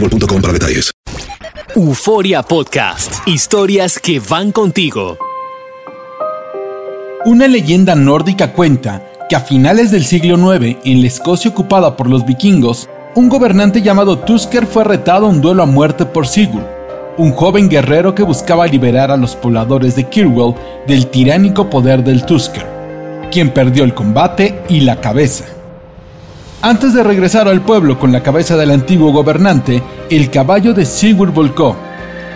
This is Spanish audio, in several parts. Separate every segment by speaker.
Speaker 1: boostmobile.com para detalles.
Speaker 2: Euforia Podcast. Historias que van contigo.
Speaker 3: Una leyenda nórdica cuenta que a finales del siglo IX, en la Escocia ocupada por los vikingos, un gobernante llamado Tusker fue retado a un duelo a muerte por Sigurd, un joven guerrero que buscaba liberar a los pobladores de Kirwell del tiránico poder del Tusker, quien perdió el combate y la cabeza. Antes de regresar al pueblo con la cabeza del antiguo gobernante, el caballo de Sigurd volcó.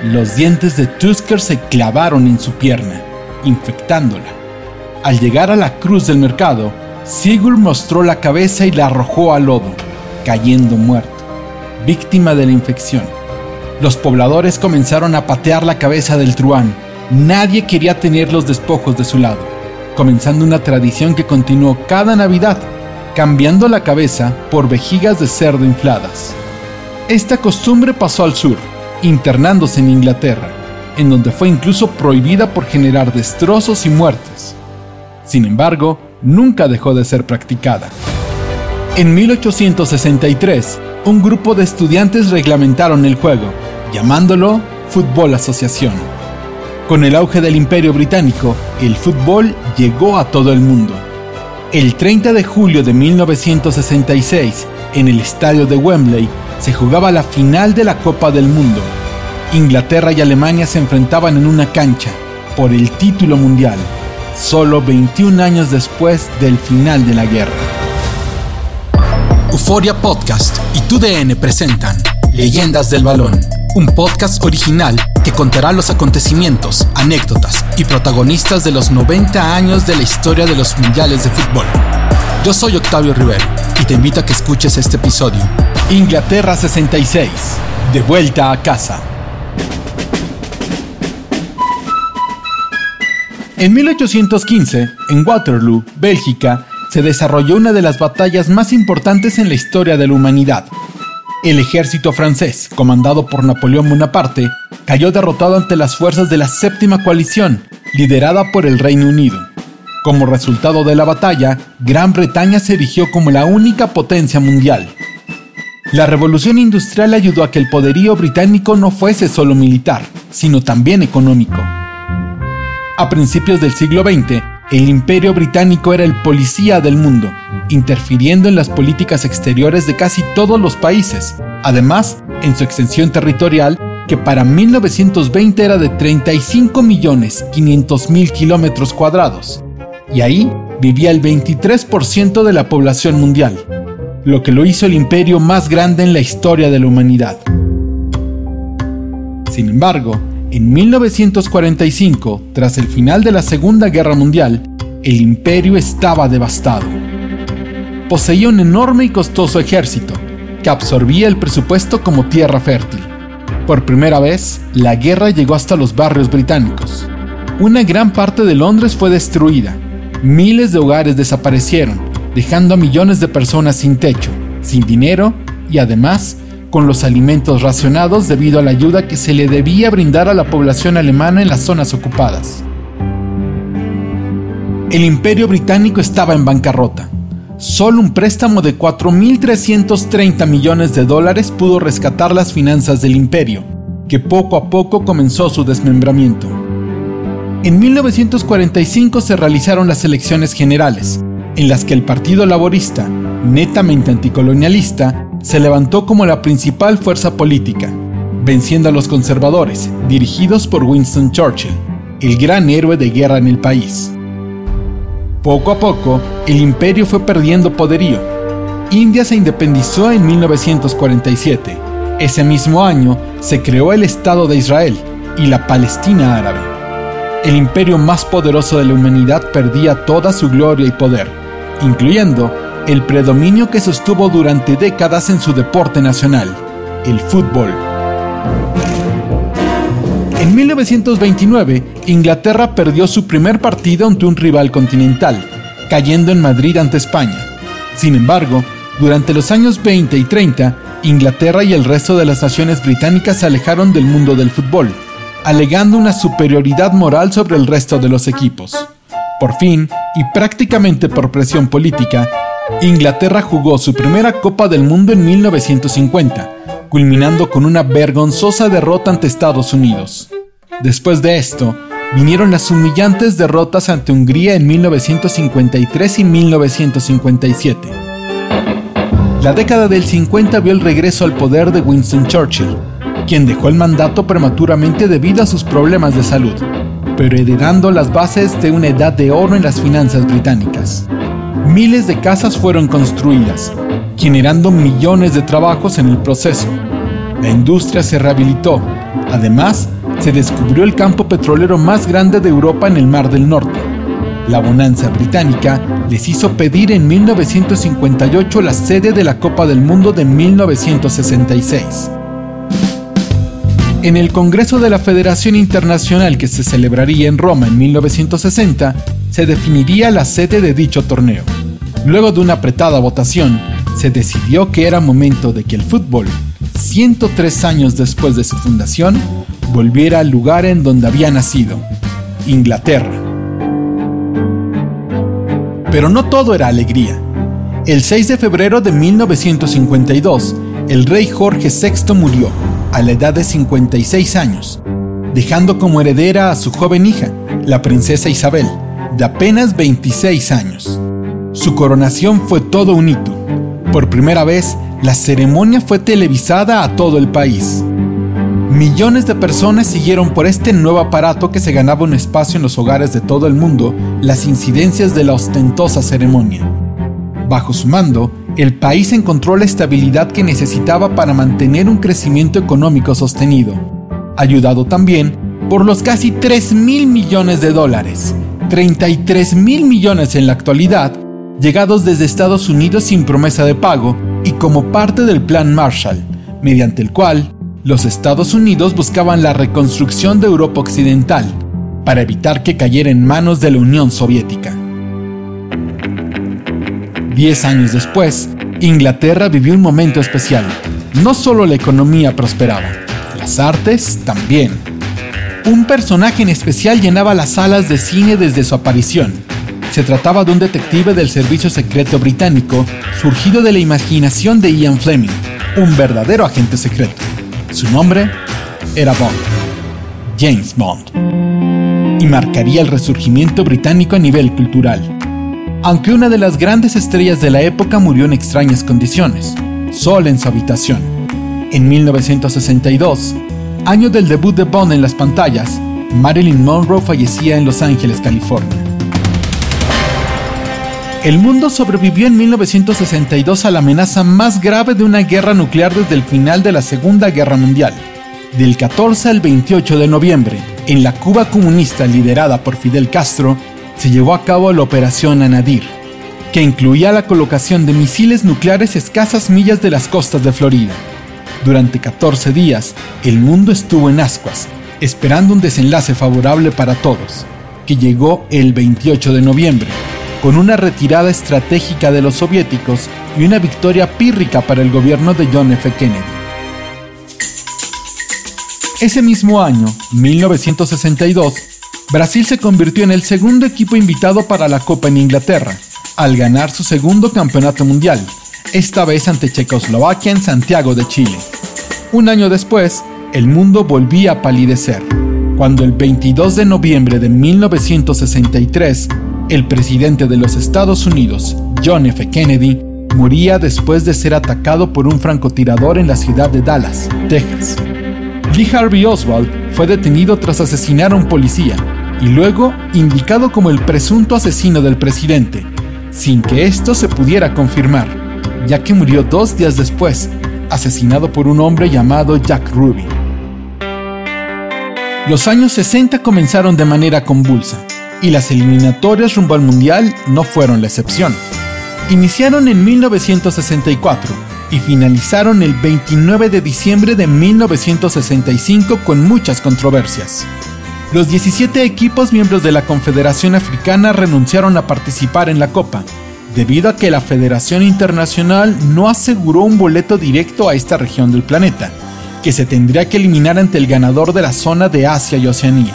Speaker 3: Los dientes de Tusker se clavaron en su pierna, infectándola. Al llegar a la cruz del mercado, Sigurd mostró la cabeza y la arrojó al lodo, cayendo muerto, víctima de la infección. Los pobladores comenzaron a patear la cabeza del truán. Nadie quería tener los despojos de su lado, comenzando una tradición que continuó cada Navidad, cambiando la cabeza por vejigas de cerdo infladas. Esta costumbre pasó al sur, internándose en Inglaterra, en donde fue incluso prohibida por generar destrozos y muertes. Sin embargo, nunca dejó de ser practicada. En 1863, un grupo de estudiantes reglamentaron el juego, llamándolo Fútbol Asociación. Con el auge del Imperio Británico, el fútbol llegó a todo el mundo. El 30 de julio de 1966, en el estadio de Wembley, se jugaba la final de la Copa del Mundo. Inglaterra y Alemania se enfrentaban en una cancha por el título mundial, solo 21 años después del final de la guerra. Euforia Podcast y TUDN presentan Leyendas del Balón, un podcast original que contará los acontecimientos, anécdotas y protagonistas de los 90 años de la historia de los mundiales de fútbol. Yo soy Octavio Rivero y te invito a que escuches este episodio. Inglaterra 66, de vuelta a casa. En 1815, en Waterloo, Bélgica, se desarrolló una de las batallas más importantes en la historia de la humanidad. El ejército francés, comandado por Napoleón Bonaparte, cayó derrotado ante las fuerzas de la séptima coalición, liderada por el Reino Unido. Como resultado de la batalla, Gran Bretaña se erigió como la única potencia mundial. La revolución industrial ayudó a que el poderío británico no fuese solo militar, sino también económico. A principios del siglo XX, el imperio británico era el policía del mundo, interfiriendo en las políticas exteriores de casi todos los países, además en su extensión territorial que para 1920 era de 35.500.000 kilómetros cuadrados, y ahí vivía el 23% de la población mundial. lo que lo hizo el imperio más grande en la historia de la humanidad. Sin embargo, en 1945, tras el final de la Segunda Guerra Mundial, el imperio estaba devastado. Poseía un enorme y costoso ejército, que absorbía el presupuesto como tierra fértil. Por primera vez, la guerra llegó hasta los barrios británicos. Una gran parte de Londres fue destruida, miles de hogares desaparecieron, dejando a millones de personas sin techo, sin dinero y además con los alimentos racionados debido a la ayuda que se le debía brindar a la población alemana en las zonas ocupadas. El imperio británico estaba en bancarrota. Solo un préstamo de 4.330 millones de dólares pudo rescatar las finanzas del imperio, que poco a poco comenzó su desmembramiento. En 1945 se realizaron las elecciones generales, en las que el Partido Laborista, netamente anticolonialista, se levantó como la principal fuerza política, venciendo a los conservadores, dirigidos por Winston Churchill, el gran héroe de guerra en el país. Poco a poco, el imperio fue perdiendo poderío. India se independizó en 1947. Ese mismo año se creó el Estado de Israel y la Palestina árabe. El imperio más poderoso de la humanidad perdía toda su gloria y poder, incluyendo el predominio que sostuvo durante décadas en su deporte nacional, el fútbol. En 1929, Inglaterra perdió su primer partido ante un rival continental, cayendo en Madrid ante España. Sin embargo, durante los años 20 y 30, Inglaterra y el resto de las naciones británicas se alejaron del mundo del fútbol, alegando una superioridad moral sobre el resto de los equipos. Por fin, y prácticamente por presión política, Inglaterra jugó su primera Copa del Mundo en 1950, culminando con una vergonzosa derrota ante Estados Unidos. Después de esto, vinieron las humillantes derrotas ante Hungría en 1953 y 1957. La década del 50 vio el regreso al poder de Winston Churchill, quien dejó el mandato prematuramente debido a sus problemas de salud, pero heredando las bases de una edad de oro en las finanzas británicas. Miles de casas fueron construidas, generando millones de trabajos en el proceso. La industria se rehabilitó. Además, se descubrió el campo petrolero más grande de Europa en el Mar del Norte. La bonanza británica les hizo pedir en 1958 la sede de la Copa del Mundo de 1966. En el Congreso de la Federación Internacional que se celebraría en Roma en 1960, se definiría la sede de dicho torneo. Luego de una apretada votación, se decidió que era momento de que el fútbol, 103 años después de su fundación, volviera al lugar en donde había nacido, Inglaterra. Pero no todo era alegría. El 6 de febrero de 1952, el rey Jorge VI murió, a la edad de 56 años, dejando como heredera a su joven hija, la princesa Isabel, de apenas 26 años. Su coronación fue todo un hito. Por primera vez, la ceremonia fue televisada a todo el país. Millones de personas siguieron por este nuevo aparato que se ganaba un espacio en los hogares de todo el mundo las incidencias de la ostentosa ceremonia. Bajo su mando, el país encontró la estabilidad que necesitaba para mantener un crecimiento económico sostenido, ayudado también por los casi 3 mil millones de dólares, 33 mil millones en la actualidad, llegados desde Estados Unidos sin promesa de pago y como parte del Plan Marshall, mediante el cual los Estados Unidos buscaban la reconstrucción de Europa Occidental para evitar que cayera en manos de la Unión Soviética. Diez años después, Inglaterra vivió un momento especial. No solo la economía prosperaba, las artes también. Un personaje en especial llenaba las salas de cine desde su aparición, se trataba de un detective del servicio secreto británico surgido de la imaginación de Ian Fleming, un verdadero agente secreto. Su nombre era Bond, James Bond, y marcaría el resurgimiento británico a nivel cultural. Aunque una de las grandes estrellas de la época murió en extrañas condiciones, sola en su habitación. En 1962, año del debut de Bond en las pantallas, Marilyn Monroe fallecía en Los Ángeles, California. El mundo sobrevivió en 1962 a la amenaza más grave de una guerra nuclear desde el final de la Segunda Guerra Mundial. Del 14 al 28 de noviembre, en la Cuba comunista liderada por Fidel Castro, se llevó a cabo la Operación Anadir, que incluía la colocación de misiles nucleares escasas millas de las costas de Florida. Durante 14 días, el mundo estuvo en ascuas, esperando un desenlace favorable para todos, que llegó el 28 de noviembre, con una retirada estratégica de los soviéticos y una victoria pírrica para el gobierno de John F. Kennedy. Ese mismo año, 1962, Brasil se convirtió en el segundo equipo invitado para la Copa en Inglaterra, al ganar su segundo campeonato mundial, esta vez ante Checoslovaquia en Santiago de Chile. Un año después, el mundo volvía a palidecer, cuando el 22 de noviembre de 1963, el presidente de los Estados Unidos, John F. Kennedy, moría después de ser atacado por un francotirador en la ciudad de Dallas, Texas. Lee Harvey Oswald fue detenido tras asesinar a un policía y luego indicado como el presunto asesino del presidente, sin que esto se pudiera confirmar, ya que murió dos días después, asesinado por un hombre llamado Jack Ruby. Los años 60 comenzaron de manera convulsa, y las eliminatorias rumbo al Mundial no fueron la excepción. Iniciaron en 1964 y finalizaron el 29 de diciembre de 1965 con muchas controversias. Los 17 equipos miembros de la Confederación Africana renunciaron a participar en la Copa, debido a que la Federación Internacional no aseguró un boleto directo a esta región del planeta, que se tendría que eliminar ante el ganador de la zona de Asia y Oceanía.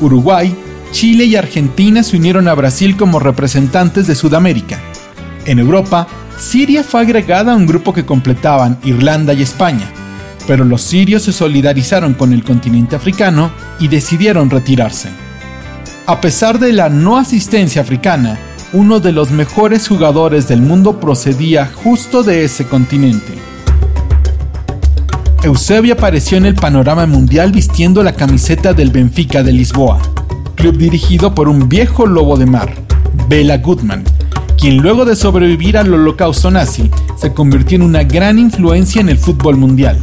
Speaker 3: Uruguay, Chile y Argentina se unieron a Brasil como representantes de Sudamérica. En Europa, Siria fue agregada a un grupo que completaban Irlanda y España, pero los sirios se solidarizaron con el continente africano y decidieron retirarse. A pesar de la no asistencia africana, uno de los mejores jugadores del mundo procedía justo de ese continente. Eusebio apareció en el panorama mundial vistiendo la camiseta del Benfica de Lisboa, club dirigido por un viejo lobo de mar, Bela Goodman, quien luego de sobrevivir al holocausto nazi se convirtió en una gran influencia en el fútbol mundial.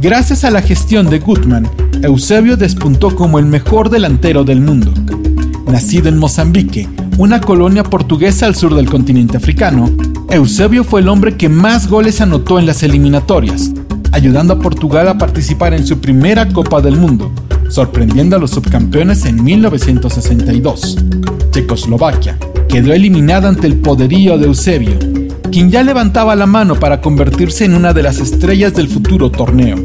Speaker 3: Gracias a la gestión de Gutmann, Eusebio despuntó como el mejor delantero del mundo. Nacido en Mozambique, una colonia portuguesa al sur del continente africano, Eusebio fue el hombre que más goles anotó en las eliminatorias, ayudando a Portugal a participar en su primera Copa del Mundo, sorprendiendo a los subcampeones en 1962. Checoslovaquia quedó eliminada ante el poderío de Eusebio, quien ya levantaba la mano para convertirse en una de las estrellas del futuro torneo.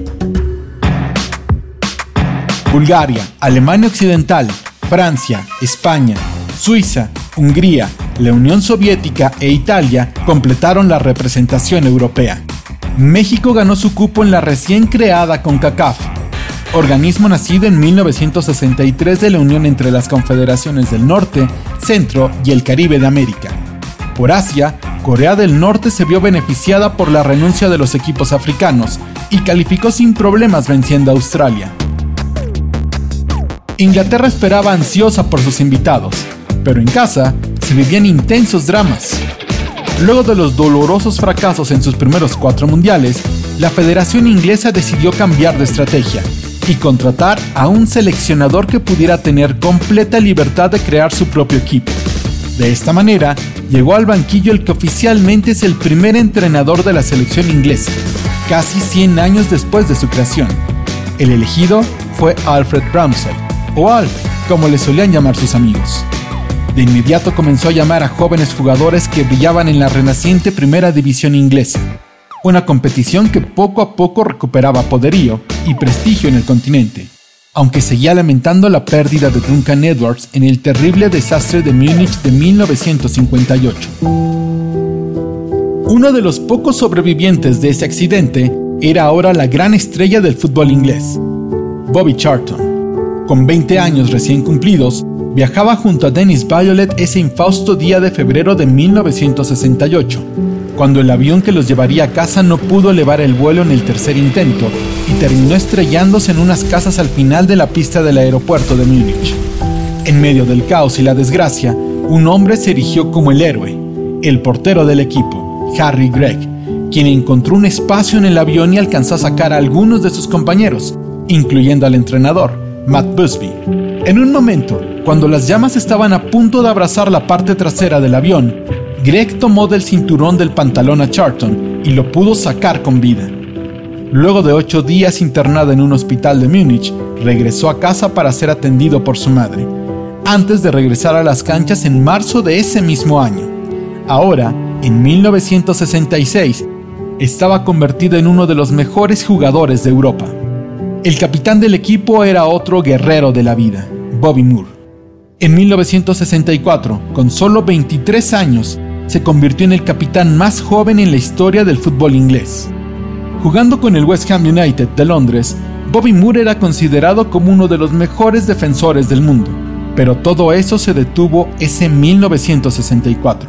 Speaker 3: Bulgaria, Alemania Occidental, Francia, España, Suiza, Hungría, la Unión Soviética e Italia completaron la representación europea. México ganó su cupo en la recién creada CONCACAF, organismo nacido en 1963 de la unión entre las confederaciones del Norte, Centro y el Caribe de América. Por Asia, Corea del Norte se vio beneficiada por la renuncia de los equipos africanos y calificó sin problemas venciendo a Australia. Inglaterra esperaba ansiosa por sus invitados, pero en casa se vivían intensos dramas. Luego de los dolorosos fracasos en sus primeros cuatro mundiales, la Federación Inglesa decidió cambiar de estrategia y contratar a un seleccionador que pudiera tener completa libertad de crear su propio equipo. De esta manera, llegó al banquillo el que oficialmente es el primer entrenador de la selección inglesa, casi 100 años después de su creación. El elegido fue Alfred Ramsey, o Alf, como le solían llamar sus amigos. De inmediato comenzó a llamar a jóvenes jugadores que brillaban en la renaciente primera división inglesa, una competición que poco a poco recuperaba poderío y prestigio en el continente aunque seguía lamentando la pérdida de Duncan Edwards en el terrible desastre de Múnich de 1958. Uno de los pocos sobrevivientes de ese accidente era ahora la gran estrella del fútbol inglés, Bobby Charlton. Con 20 años recién cumplidos, viajaba junto a Dennis Violet ese infausto día de febrero de 1968 cuando el avión que los llevaría a casa no pudo elevar el vuelo en el tercer intento y terminó estrellándose en unas casas al final de la pista del aeropuerto de Múnich. En medio del caos y la desgracia, un hombre se erigió como el héroe, el portero del equipo, Harry Gregg, quien encontró un espacio en el avión y alcanzó a sacar a algunos de sus compañeros, incluyendo al entrenador, Matt Busby. En un momento, cuando las llamas estaban a punto de abrazar la parte trasera del avión, Greg tomó del cinturón del pantalón a Charlton y lo pudo sacar con vida. Luego de ocho días internado en un hospital de Múnich, regresó a casa para ser atendido por su madre, antes de regresar a las canchas en marzo de ese mismo año. Ahora, en 1966, estaba convertido en uno de los mejores jugadores de Europa. El capitán del equipo era otro guerrero de la vida, Bobby Moore. En 1964, con solo 23 años, se convirtió en el capitán más joven en la historia del fútbol inglés. Jugando con el West Ham United de Londres, Bobby Moore era considerado como uno de los mejores defensores del mundo pero todo eso se detuvo ese 1964.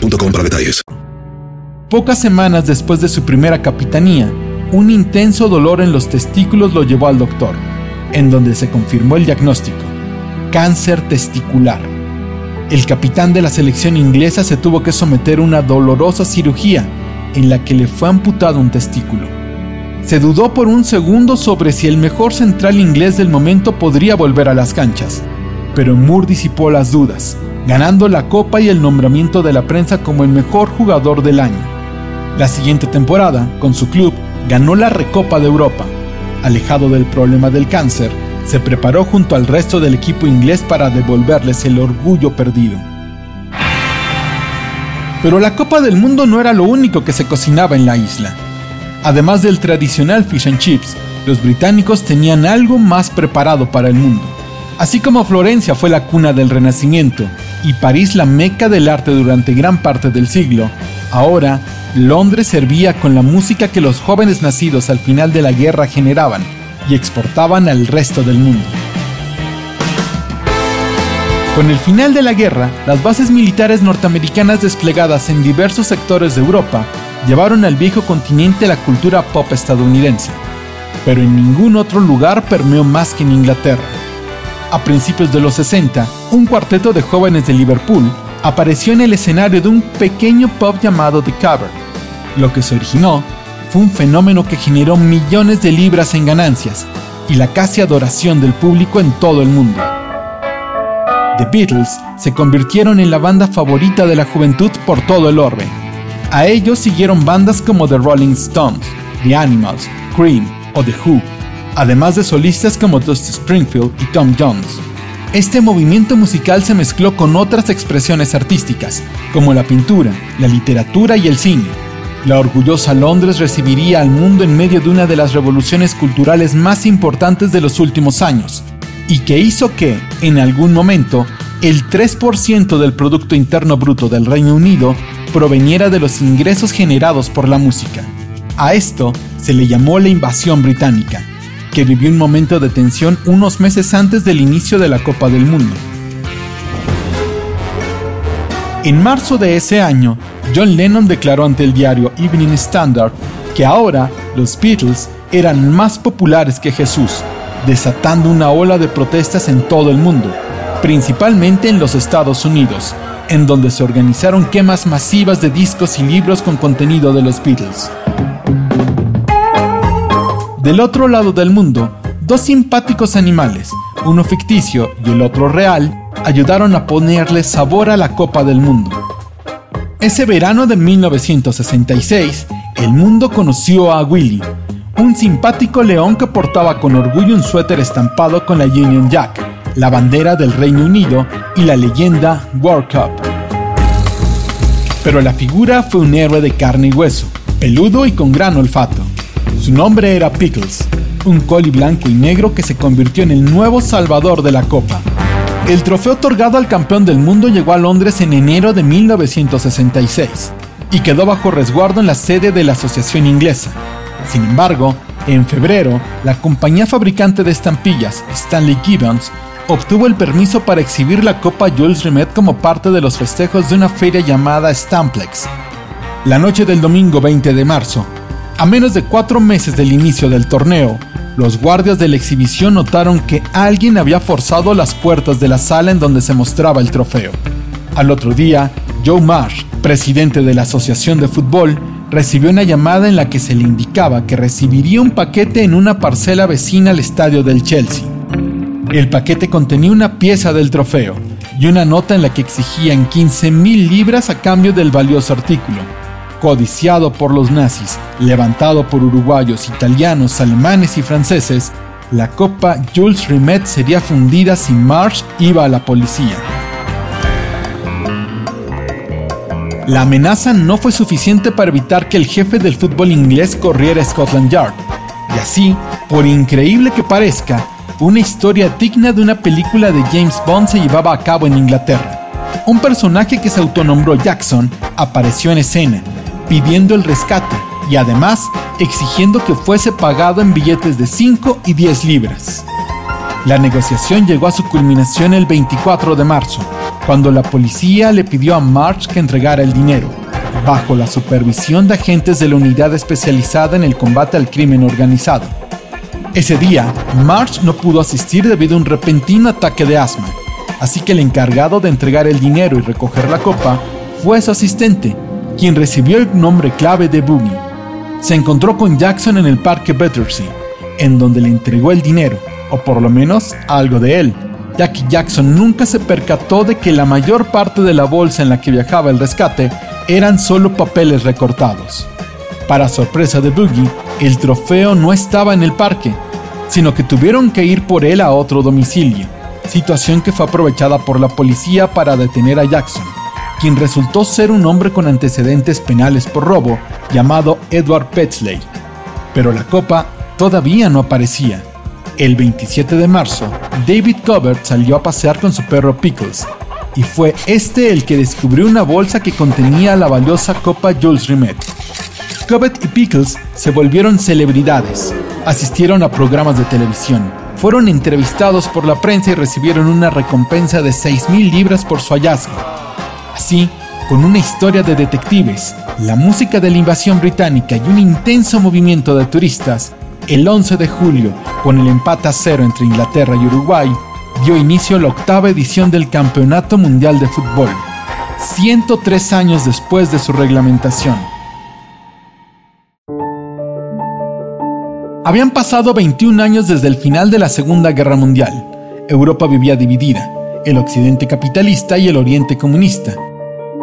Speaker 1: para detalles.
Speaker 3: Pocas semanas después de su primera capitanía, un intenso dolor en los testículos lo llevó al doctor, en donde se confirmó el diagnóstico, cáncer testicular. El capitán de la selección inglesa se tuvo que someter a una dolorosa cirugía en la que le fue amputado un testículo. Se dudó por un segundo sobre si el mejor central inglés del momento podría volver a las canchas, pero Moore disipó las dudas ganando la copa y el nombramiento de la prensa como el mejor jugador del año. La siguiente temporada, con su club, ganó la Recopa de Europa. Alejado del problema del cáncer, se preparó junto al resto del equipo inglés para devolverles el orgullo perdido. Pero la Copa del Mundo no era lo único que se cocinaba en la isla. Además del tradicional fish and chips, los británicos tenían algo más preparado para el mundo. Así como Florencia fue la cuna del Renacimiento y París la meca del arte durante gran parte del siglo, ahora Londres servía con la música que los jóvenes nacidos al final de la guerra generaban y exportaban al resto del mundo. Con el final de la guerra, las bases militares norteamericanas desplegadas en diversos sectores de Europa llevaron al viejo continente la cultura pop estadounidense, pero en ningún otro lugar permeó más que en Inglaterra. A principios de los 60, un cuarteto de jóvenes de Liverpool apareció en el escenario de un pequeño pub llamado The Cavern. Lo que se originó fue un fenómeno que generó millones de libras en ganancias y la casi adoración del público en todo el mundo. The Beatles se convirtieron en la banda favorita de la juventud por todo el orbe. A ellos siguieron bandas como The Rolling Stones, The Animals, Cream o The Who, además de solistas como Dusty Springfield y Tom Jones. Este movimiento musical se mezcló con otras expresiones artísticas, como la pintura, la literatura y el cine. La orgullosa Londres recibiría al mundo en medio de una de las revoluciones culturales más importantes de los últimos años, y que hizo que, en algún momento, el 3% del Producto Interno Bruto del Reino Unido proveniera de los ingresos generados por la música. A esto se le llamó la invasión británica, que vivió un momento de tensión unos meses antes del inicio de la Copa del Mundo. En marzo de ese año, John Lennon declaró ante el diario Evening Standard que ahora los Beatles eran más populares que Jesús, desatando una ola de protestas en todo el mundo, principalmente en los Estados Unidos, en donde se organizaron quemas masivas de discos y libros con contenido de los Beatles. Del otro lado del mundo, dos simpáticos animales, uno ficticio y el otro real, ayudaron a ponerle sabor a la Copa del Mundo. Ese verano de 1966, el mundo conoció a Willy, un simpático león que portaba con orgullo un suéter estampado con la Union Jack, la bandera del Reino Unido y la leyenda World Cup. Pero la figura fue un héroe de carne y hueso, peludo y con gran olfato. Su nombre era Pickles, un coli blanco y negro que se convirtió en el nuevo salvador de la Copa. El trofeo otorgado al campeón del mundo llegó a Londres en enero de 1966 y quedó bajo resguardo en la sede de la Asociación Inglesa. Sin embargo, en febrero, la compañía fabricante de estampillas, Stanley Gibbons, obtuvo el permiso para exhibir la Copa Jules Rimet como parte de los festejos de una feria llamada Stamplex. La noche del domingo 20 de marzo, a menos de cuatro meses del inicio del torneo, los guardias de la exhibición notaron que alguien había forzado las puertas de la sala en donde se mostraba el trofeo. Al otro día, Joe Marsh, presidente de la Asociación de Fútbol, recibió una llamada en la que se le indicaba que recibiría un paquete en una parcela vecina al estadio del Chelsea. El paquete contenía una pieza del trofeo y una nota en la que exigían 15.000 libras a cambio del valioso artículo. Codiciado por los nazis, levantado por uruguayos, italianos, alemanes y franceses, la copa Jules Rimet sería fundida si Marsh iba a la policía. La amenaza no fue suficiente para evitar que el jefe del fútbol inglés corriera a Scotland Yard, y así, por increíble que parezca, una historia digna de una película de James Bond se llevaba a cabo en Inglaterra. Un personaje que se autonombró Jackson apareció en escena, pidiendo el rescate y además exigiendo que fuese pagado en billetes de 5 y 10 libras. La negociación llegó a su culminación el 24 de marzo, cuando la policía le pidió a March que entregara el dinero, bajo la supervisión de agentes de la unidad especializada en el combate al crimen organizado. Ese día, March no pudo asistir debido a un repentino ataque de asma, así que el encargado de entregar el dinero y recoger la copa fue su asistente, quien recibió el nombre clave de Boogie. Se encontró con Jackson en el parque Battersea, en donde le entregó el dinero, o por lo menos algo de él, ya que Jackson nunca se percató de que la mayor parte de la bolsa en la que viajaba el rescate eran solo papeles recortados. Para sorpresa de Boogie, el trofeo no estaba en el parque, sino que tuvieron que ir por él a otro domicilio, situación que fue aprovechada por la policía para detener a Jackson, quien resultó ser un hombre con antecedentes penales por robo llamado Edward Petzley. Pero la copa todavía no aparecía el 27 de marzo, David Covert salió a pasear con su perro Pickles, y fue este el que descubrió una bolsa que contenía la valiosa copa Jules Rimet. Covert y Pickles se volvieron celebridades, asistieron a programas de televisión, fueron entrevistados por la prensa y recibieron una recompensa de 6.000 libras por su hallazgo. Así, con una historia de detectives, la música de la invasión británica y un intenso movimiento de turistas, el 11 de julio, con el empate a cero entre Inglaterra y Uruguay, dio inicio a la octava edición del Campeonato Mundial de Fútbol, 103 años después de su reglamentación. Habían pasado 21 años desde el final de la Segunda Guerra Mundial. Europa vivía dividida, el occidente capitalista y el oriente comunista.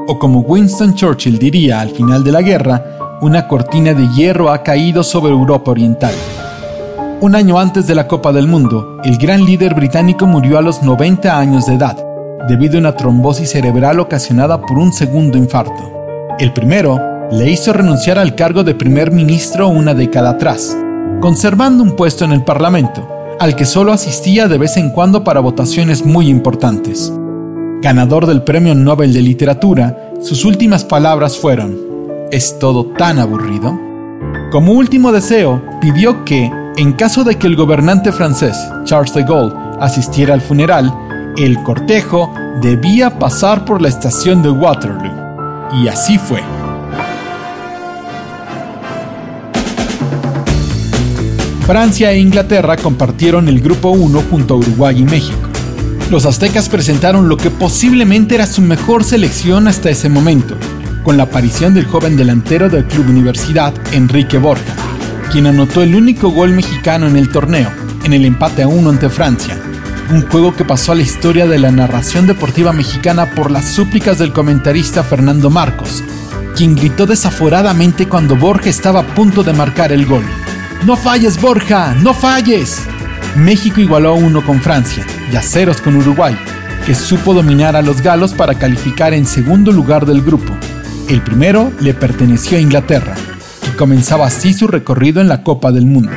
Speaker 3: O como Winston Churchill diría al final de la guerra, una cortina de hierro ha caído sobre Europa Oriental. Un año antes de la Copa del Mundo, el gran líder británico murió a los 90 años de edad, debido a una trombosis cerebral ocasionada por un segundo infarto. El primero le hizo renunciar al cargo de primer ministro una década atrás, conservando un puesto en el Parlamento, al que solo asistía de vez en cuando para votaciones muy importantes. Ganador del Premio Nobel de Literatura, sus últimas palabras fueron, ¿Es todo tan aburrido? Como último deseo, pidió que, en caso de que el gobernante francés, Charles de Gaulle, asistiera al funeral, El cortejo debía pasar por la estación de Waterloo. Y así fue. Francia e Inglaterra compartieron el Grupo 1 junto a Uruguay y México. Los aztecas presentaron lo que posiblemente era su mejor selección hasta ese momento, con la aparición del joven delantero del Club Universidad, Enrique Borja, quien anotó el único gol mexicano en el torneo, en el empate a uno ante Francia, un juego que pasó a la historia de la narración deportiva mexicana por las súplicas del comentarista Fernando Marcos, quien gritó desaforadamente cuando Borja estaba a punto de marcar el gol. ¡No falles, Borja! ¡No falles! México igualó a uno con Francia y a ceros con Uruguay, que supo dominar a los galos para calificar en segundo lugar del grupo. El primero le perteneció a Inglaterra, que comenzaba así su recorrido en la Copa del Mundo.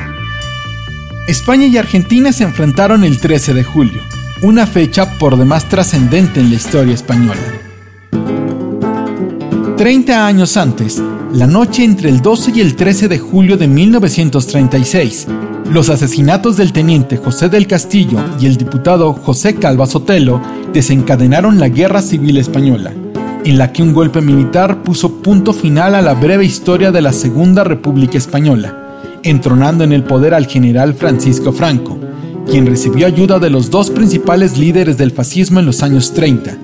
Speaker 3: España y Argentina se enfrentaron el 13 de julio, una fecha por demás trascendente en la historia española. 30 años antes, la noche entre el 12 y el 13 de julio de 1936, los asesinatos del teniente José del Castillo y el diputado José Calva Sotelo desencadenaron la Guerra Civil Española, en la que un golpe militar puso punto final a la breve historia de la Segunda República Española, entronando en el poder al general Francisco Franco, quien recibió ayuda de los dos principales líderes del fascismo en los años 30,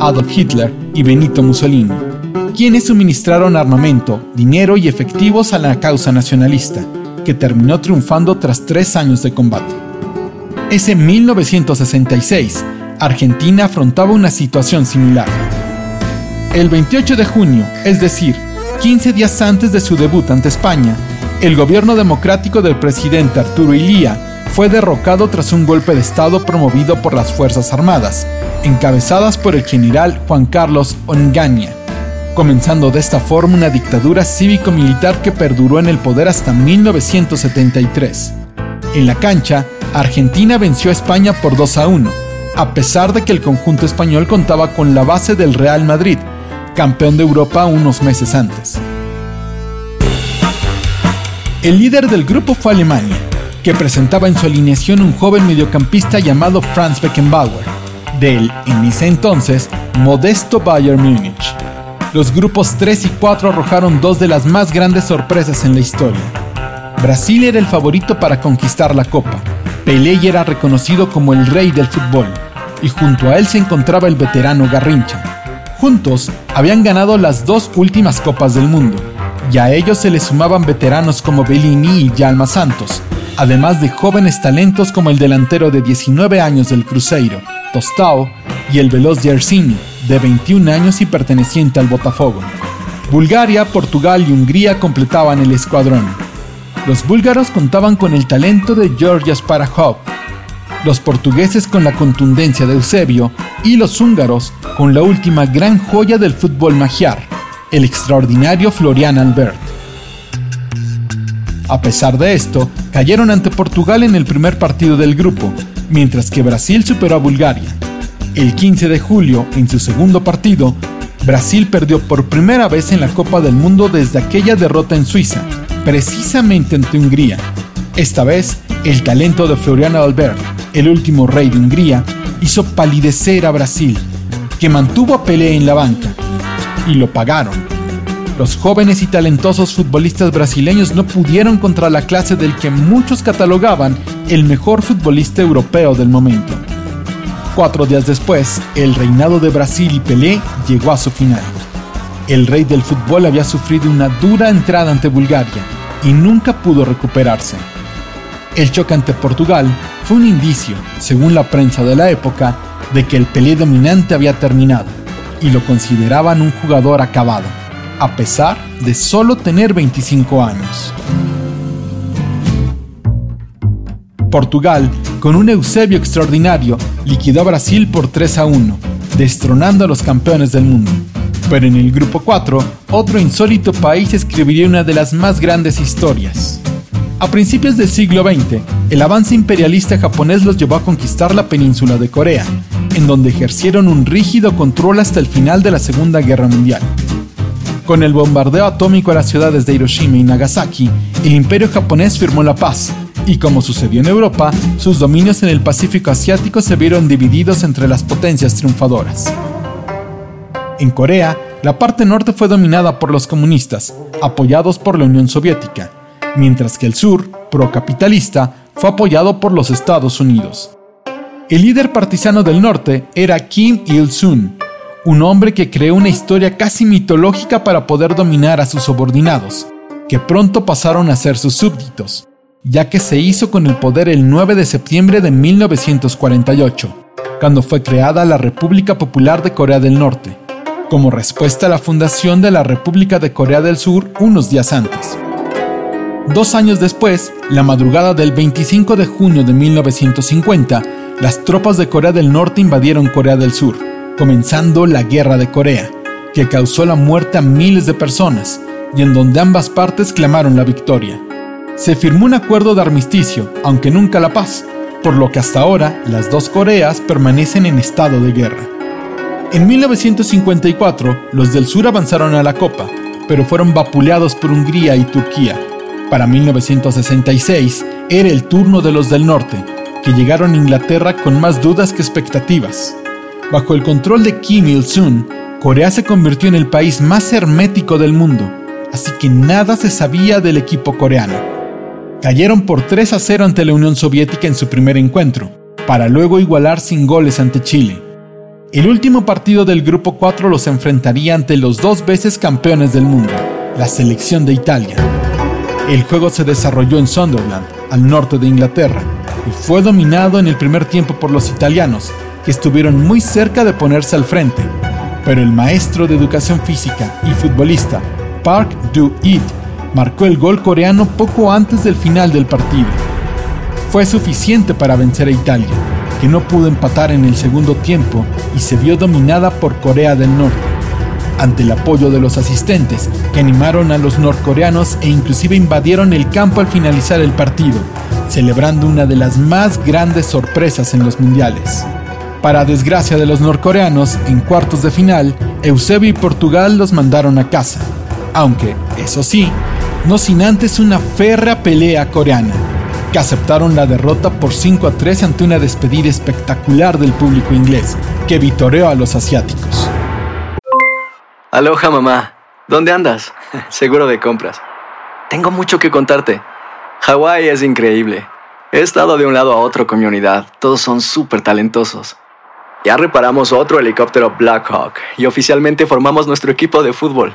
Speaker 3: Adolf Hitler y Benito Mussolini quienes suministraron armamento, dinero y efectivos a la causa nacionalista, que terminó triunfando tras tres años de combate. Ese 1966, Argentina afrontaba una situación similar. El 28 de junio, es decir, 15 días antes de su debut ante España, el gobierno democrático del presidente Arturo Ilía fue derrocado tras un golpe de Estado promovido por las Fuerzas Armadas, encabezadas por el general Juan Carlos Ongaña comenzando de esta forma una dictadura cívico-militar que perduró en el poder hasta 1973. En la cancha, Argentina venció a España por 2 a 1, a pesar de que el conjunto español contaba con la base del Real Madrid, campeón de Europa unos meses antes. El líder del grupo fue Alemania, que presentaba en su alineación un joven mediocampista llamado Franz Beckenbauer, del, en ese entonces, modesto Bayern Múnich. Los grupos 3 y 4 arrojaron dos de las más grandes sorpresas en la historia. Brasil era el favorito para conquistar la Copa. Pelé era reconocido como el rey del fútbol, y junto a él se encontraba el veterano Garrincha. Juntos habían ganado las dos últimas Copas del Mundo, y a ellos se les sumaban veteranos como Bellini y Yalma Santos, además de jóvenes talentos como el delantero de 19 años del Cruzeiro, Tostao, y el veloz Yersinho, de 21 años y perteneciente al Botafogo. Bulgaria, Portugal y Hungría completaban el escuadrón. Los búlgaros contaban con el talento de Georgios Parahov, los portugueses con la contundencia de Eusebio y los húngaros con la última gran joya del fútbol magiar, el extraordinario Florian Albert. A pesar de esto, cayeron ante Portugal en el primer partido del grupo, mientras que Brasil superó a Bulgaria. El 15 de julio, en su segundo partido, Brasil perdió por primera vez en la Copa del Mundo desde aquella derrota en Suiza, precisamente ante Hungría. Esta vez, el talento de Floriano Albert, el último rey de Hungría, hizo palidecer a Brasil, que mantuvo a en la banca. Y lo pagaron. Los jóvenes y talentosos futbolistas brasileños no pudieron contra la clase del que muchos catalogaban el mejor futbolista europeo del momento. Cuatro días después, el reinado de Brasil y Pelé llegó a su final. El rey del fútbol había sufrido una dura entrada ante Bulgaria y nunca pudo recuperarse. El choque ante Portugal fue un indicio, según la prensa de la época, de que el Pelé dominante había terminado y lo consideraban un jugador acabado, a pesar de solo tener 25 años. Portugal, con un Eusebio extraordinario, liquidó a Brasil por 3 a 1, destronando a los campeones del mundo. Pero en el grupo 4, otro insólito país escribiría una de las más grandes historias. A principios del siglo XX, el avance imperialista japonés los llevó a conquistar la península de Corea, en donde ejercieron un rígido control hasta el final de la Segunda Guerra Mundial. Con el bombardeo atómico a las ciudades de Hiroshima y Nagasaki, el imperio japonés firmó la paz, Y como sucedió en Europa, sus dominios en el Pacífico asiático se vieron divididos entre las potencias triunfadoras. En Corea, la parte norte fue dominada por los comunistas, apoyados por la Unión Soviética, mientras que el sur, procapitalista, fue apoyado por los Estados Unidos. El líder partisano del norte era Kim Il-sung, un hombre que creó una historia casi mitológica para poder dominar a sus subordinados, que pronto pasaron a ser sus súbditos, ya que se hizo con el poder el 9 de septiembre de 1948, cuando fue creada la República Popular de Corea del Norte, como respuesta a la fundación de la República de Corea del Sur unos días antes. Dos años después, la madrugada del 25 de junio de 1950, las tropas de Corea del Norte invadieron Corea del Sur, comenzando la Guerra de Corea, que causó la muerte a miles de personas y en donde ambas partes clamaron la victoria. Se firmó un acuerdo de armisticio, aunque nunca la paz, por lo que hasta ahora las dos Coreas permanecen en estado de guerra. En 1954, los del sur avanzaron a la Copa, pero fueron vapuleados por Hungría y Turquía. Para 1966 era el turno de los del norte, que llegaron a Inglaterra con más dudas que expectativas. Bajo el control de Kim Il-sung, Corea se convirtió en el país más hermético del mundo, así que nada se sabía del equipo coreano. Cayeron por 3 a 0 ante la Unión Soviética en su primer encuentro, para luego igualar sin goles ante Chile. El último partido del Grupo 4 los enfrentaría ante los dos veces campeones del mundo, la selección de Italia. El juego se desarrolló en Sunderland, al norte de Inglaterra, y fue dominado en el primer tiempo por los italianos, que estuvieron muy cerca de ponerse al frente, pero el maestro de educación física y futbolista Park Do-it marcó el gol coreano poco antes del final del partido. Fue suficiente para vencer a Italia, que no pudo empatar en el segundo tiempo y se vio dominada por Corea del Norte. Ante el apoyo de los asistentes, que animaron a los norcoreanos e inclusive invadieron el campo al finalizar el partido, celebrando una de las más grandes sorpresas en los mundiales. Para desgracia de los norcoreanos, en cuartos de final, Eusebio y Portugal los mandaron a casa, aunque, eso sí, no sin antes una férrea pelea coreana, que aceptaron la derrota por 5 a 3 ante una despedida espectacular del público inglés, que vitoreó a los asiáticos.
Speaker 4: Aloha mamá, ¿dónde andas? Seguro de compras. Tengo mucho que contarte. Hawái es increíble. He estado de un lado a otro con mi unidad, todos son súper talentosos. Ya reparamos otro helicóptero Blackhawk y oficialmente formamos nuestro equipo de fútbol.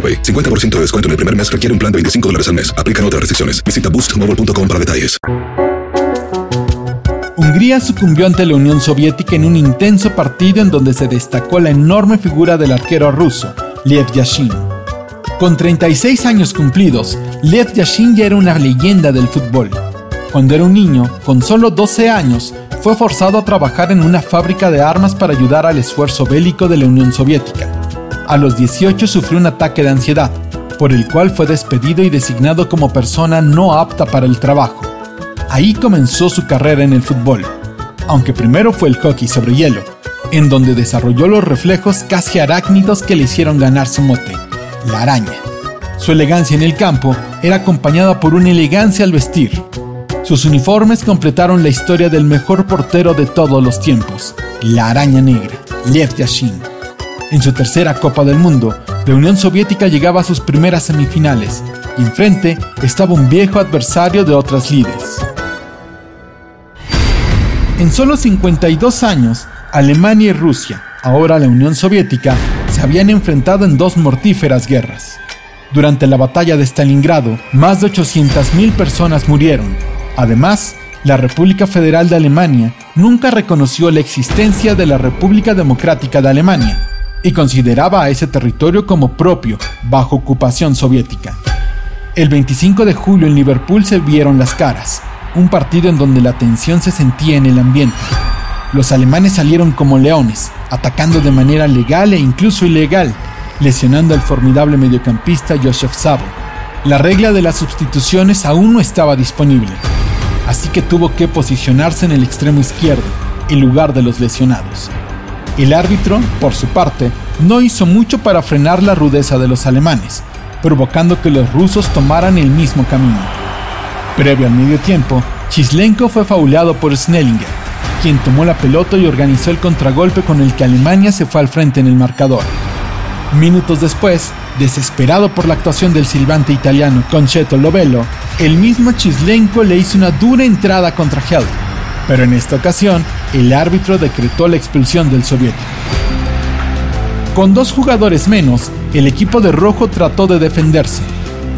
Speaker 1: AroPay. 50% de descuento en el primer mes requiere un plan de 25 dólares al mes. Aplican otras restricciones. Visita boostmobile.com para detalles.
Speaker 3: Hungría sucumbió ante la Unión Soviética en un intenso partido en donde se destacó la enorme figura del arquero ruso, Lev Yashin. Con 36 años cumplidos, Lev Yashin ya era una leyenda del fútbol. Cuando era un niño, con solo 12 años, fue forzado a trabajar en una fábrica de armas para ayudar al esfuerzo bélico de la Unión Soviética. A los 18 sufrió un ataque de ansiedad, por el cual fue despedido y designado como persona no apta para el trabajo. Ahí comenzó su carrera en el fútbol, aunque primero fue el hockey sobre hielo, en donde desarrolló los reflejos casi arácnidos que le hicieron ganar su mote, la araña. Su elegancia en el campo era acompañada por una elegancia al vestir. Sus uniformes completaron la historia del mejor portero de todos los tiempos, la araña negra. Lev Yashin. En su tercera Copa del Mundo, la Unión Soviética llegaba a sus primeras semifinales y enfrente estaba un viejo adversario de otras lides. En solo 52 años, Alemania y Rusia, ahora la Unión Soviética, se habían enfrentado en dos mortíferas guerras. Durante la batalla de Stalingrado, más de 800.000 personas murieron. Además, la República Federal de Alemania nunca reconoció la existencia de la República Democrática de Alemania y consideraba a ese territorio como propio, bajo ocupación soviética. El 25 de julio en Liverpool se vieron las caras, un partido en donde la tensión se sentía en el ambiente. Los alemanes salieron como leones, atacando de manera legal e incluso ilegal, lesionando al formidable mediocampista Joseph Sabo. La regla de las sustituciones aún no estaba disponible, así que tuvo que posicionarse en el extremo izquierdo, en lugar de los lesionados. El árbitro, por su parte, no hizo mucho para frenar la rudeza de los alemanes, provocando que los rusos tomaran el mismo camino. Previo al medio tiempo, Chislenko fue faulado por Snellinger, quien tomó la pelota y organizó el contragolpe con el que Alemania se fue al frente en el marcador. Minutos después, desesperado por la actuación del silbante italiano Concetto Lovello, el mismo Chislenko le hizo una dura entrada contra Held, pero en esta ocasión el árbitro decretó la expulsión del soviético. Con dos jugadores menos, el equipo de rojo trató de defenderse,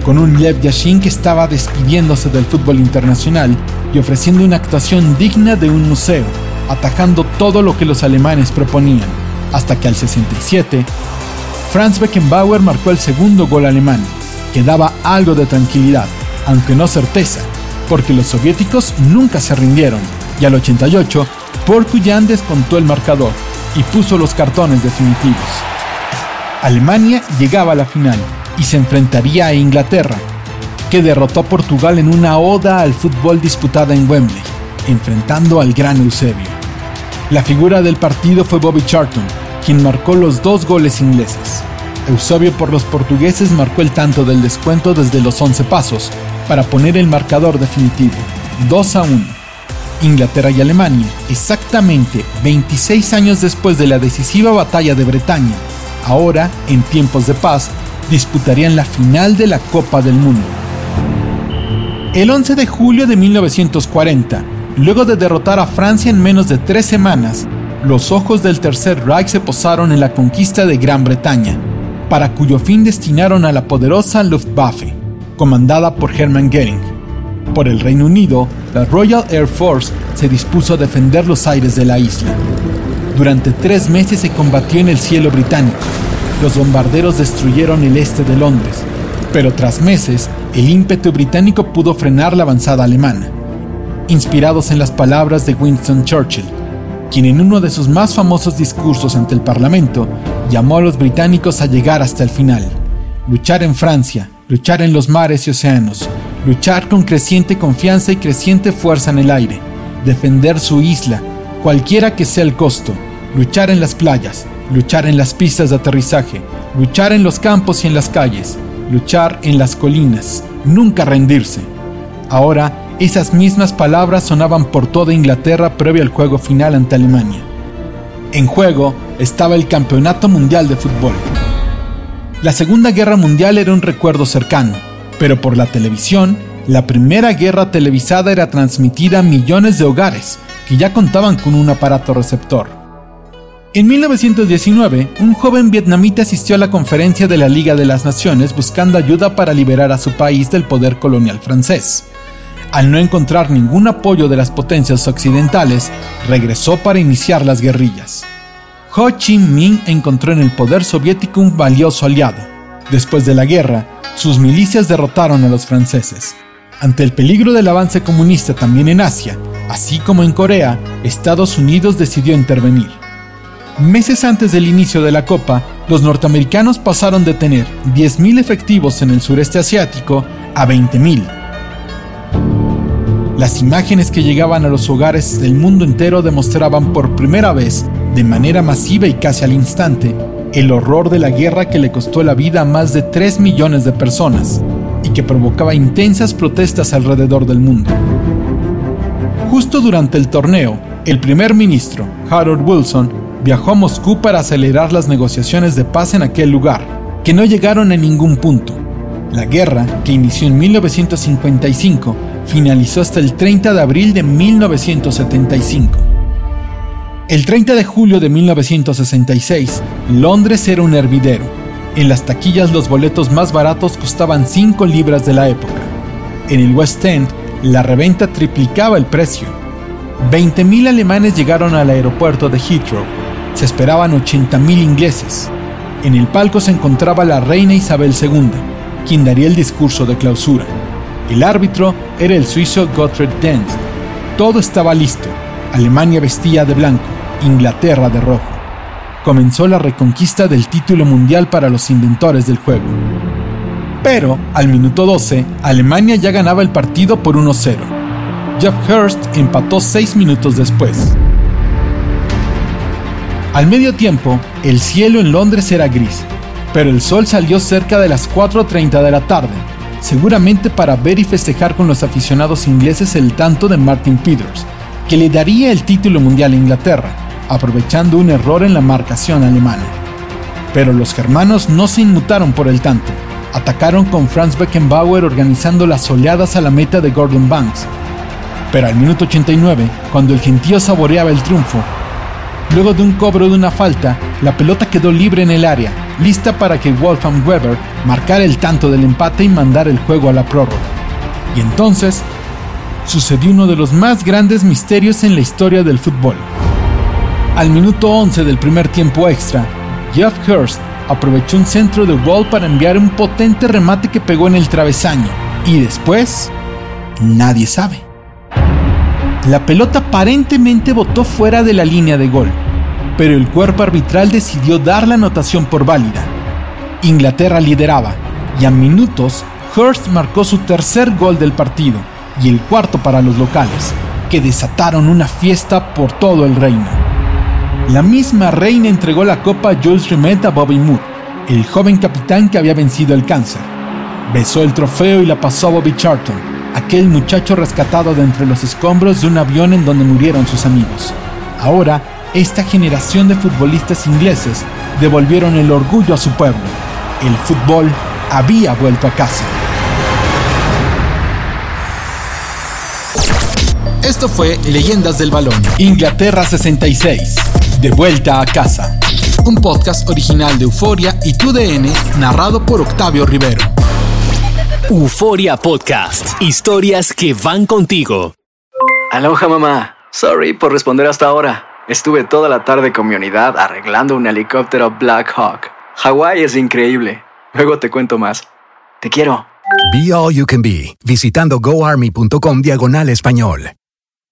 Speaker 3: con un Lev Yashin que estaba despidiéndose del fútbol internacional y ofreciendo una actuación digna de un museo, atajando todo lo que los alemanes proponían, hasta que al 67, Franz Beckenbauer marcó el segundo gol alemán, que daba algo de tranquilidad, aunque no certeza, porque los soviéticos nunca se rindieron, y al 88, Porcuyan descontó el marcador y puso los cartones definitivos. Alemania llegaba a la final y se enfrentaría a Inglaterra, que derrotó a Portugal en una oda al fútbol disputada en Wembley, enfrentando al gran Eusebio. La figura del partido fue Bobby Charlton, quien marcó los dos goles ingleses. Eusebio por los portugueses marcó el tanto del descuento desde los 11 pasos para poner el marcador definitivo, 2 a 1. Inglaterra y Alemania, exactamente 26 años después de la decisiva batalla de Bretaña, ahora, en tiempos de paz, disputarían la final de la Copa del Mundo. El 11 de julio de 1940, luego de derrotar a Francia en menos de tres semanas, los ojos del Tercer Reich se posaron en la conquista de Gran Bretaña, para cuyo fin destinaron a la poderosa Luftwaffe, comandada por Hermann Goering. Por el Reino Unido, la Royal Air Force se dispuso a defender los aires de la isla. Durante tres meses se combatió en el cielo británico. Los bombarderos destruyeron el este de Londres, pero tras meses, el ímpetu británico pudo frenar la avanzada alemana. Inspirados en las palabras de Winston Churchill, quien en uno de sus más famosos discursos ante el Parlamento llamó a los británicos a llegar hasta el final. Luchar en Francia, luchar en los mares y océanos, luchar con creciente confianza y creciente fuerza en el aire, defender su isla, cualquiera que sea el costo, luchar en las playas, luchar en las pistas de aterrizaje, luchar en los campos y en las calles, luchar en las colinas, nunca rendirse. Ahora, esas mismas palabras sonaban por toda Inglaterra previo al juego final ante Alemania. En juego estaba el Campeonato Mundial de Fútbol. La Segunda Guerra Mundial era un recuerdo cercano, pero por la televisión, la primera guerra televisada era transmitida a millones de hogares que ya contaban con un aparato receptor. En 1919, un joven vietnamita asistió a la conferencia de la Liga de las Naciones buscando ayuda para liberar a su país del poder colonial francés. Al no encontrar ningún apoyo de las potencias occidentales, regresó para iniciar las guerrillas. Ho Chi Minh encontró en el poder soviético un valioso aliado. Después de la guerra, sus milicias derrotaron a los franceses. Ante el peligro del avance comunista también en Asia, así como en Corea, Estados Unidos decidió intervenir. Meses antes del inicio de la Copa, los norteamericanos pasaron de tener 10.000 efectivos en el sureste asiático a 20.000. Las imágenes que llegaban a los hogares del mundo entero demostraban por primera vez, de manera masiva y casi al instante, el horror de la guerra que le costó la vida a más de 3 millones de personas y que provocaba intensas protestas alrededor del mundo. Justo durante el torneo, el primer ministro, Harold Wilson, viajó a Moscú para acelerar las negociaciones de paz en aquel lugar, que no llegaron a ningún punto. La guerra, que inició en 1955, finalizó hasta el 30 de abril de 1975. El 30 de julio de 1966, Londres era un hervidero. En las taquillas los boletos más baratos costaban 5 libras de la época. En el West End, la reventa triplicaba el precio. 20.000 alemanes llegaron al aeropuerto de Heathrow. Se esperaban 80.000 ingleses. En el palco se encontraba la reina Isabel II, quien daría el discurso de clausura. El árbitro era el suizo Gottfried Dent. Todo estaba listo. Alemania vestía de blanco, Inglaterra de rojo. Comenzó la reconquista del título mundial para los inventores del juego. Pero, al minuto 12, Alemania ya ganaba el partido por 1-0. Jeff Hurst empató 6 minutos después. Al medio tiempo, el cielo en Londres era gris, pero el sol salió cerca de las 4.30 de la tarde, seguramente para ver y festejar con los aficionados ingleses el tanto de Martin Peters, que le daría el título mundial a Inglaterra, aprovechando un error en la marcación alemana. Pero los germanos no se inmutaron por el tanto, atacaron con Franz Beckenbauer organizando las oleadas a la meta de Gordon Banks. Pero al minuto 89, cuando el gentío saboreaba el triunfo, luego de un cobro de una falta, la pelota quedó libre en el área, lista para que Wolfgang Weber marcara el tanto del empate y mandara el juego a la prórroga. Y entonces, sucedió uno de los más grandes misterios en la historia del fútbol. Al minuto 11 del primer tiempo extra, Jeff Hurst aprovechó un centro de Wall para enviar un potente remate que pegó en el travesaño. Y después, nadie sabe. La pelota aparentemente botó fuera de la línea de gol, pero el cuerpo arbitral decidió dar la anotación por válida. Inglaterra lideraba, y a minutos, Hurst marcó su tercer gol del partido y el cuarto para los locales, que desataron una fiesta por todo el reino. La misma reina entregó la copa a Jules Rimet a Bobby Moore, el joven capitán que había vencido el cáncer. Besó el trofeo y la pasó a Bobby Charlton, aquel muchacho rescatado de entre los escombros de un avión en donde murieron sus amigos. Ahora, esta generación de futbolistas ingleses devolvieron el orgullo a su pueblo. El fútbol había vuelto a casa. Esto fue Leyendas del Balón. Inglaterra 66. De vuelta a casa. Un podcast original de Euforia y TUDN, narrado por Octavio Rivero.
Speaker 2: Euforia Podcast. Historias que van contigo.
Speaker 4: Aloha mamá. Sorry por responder hasta ahora. Estuve toda la tarde con mi unidad arreglando un helicóptero Black Hawk. Hawái es increíble. Luego te cuento más. Te quiero.
Speaker 5: Be All You Can Be, visitando goarmy.com diagonal español.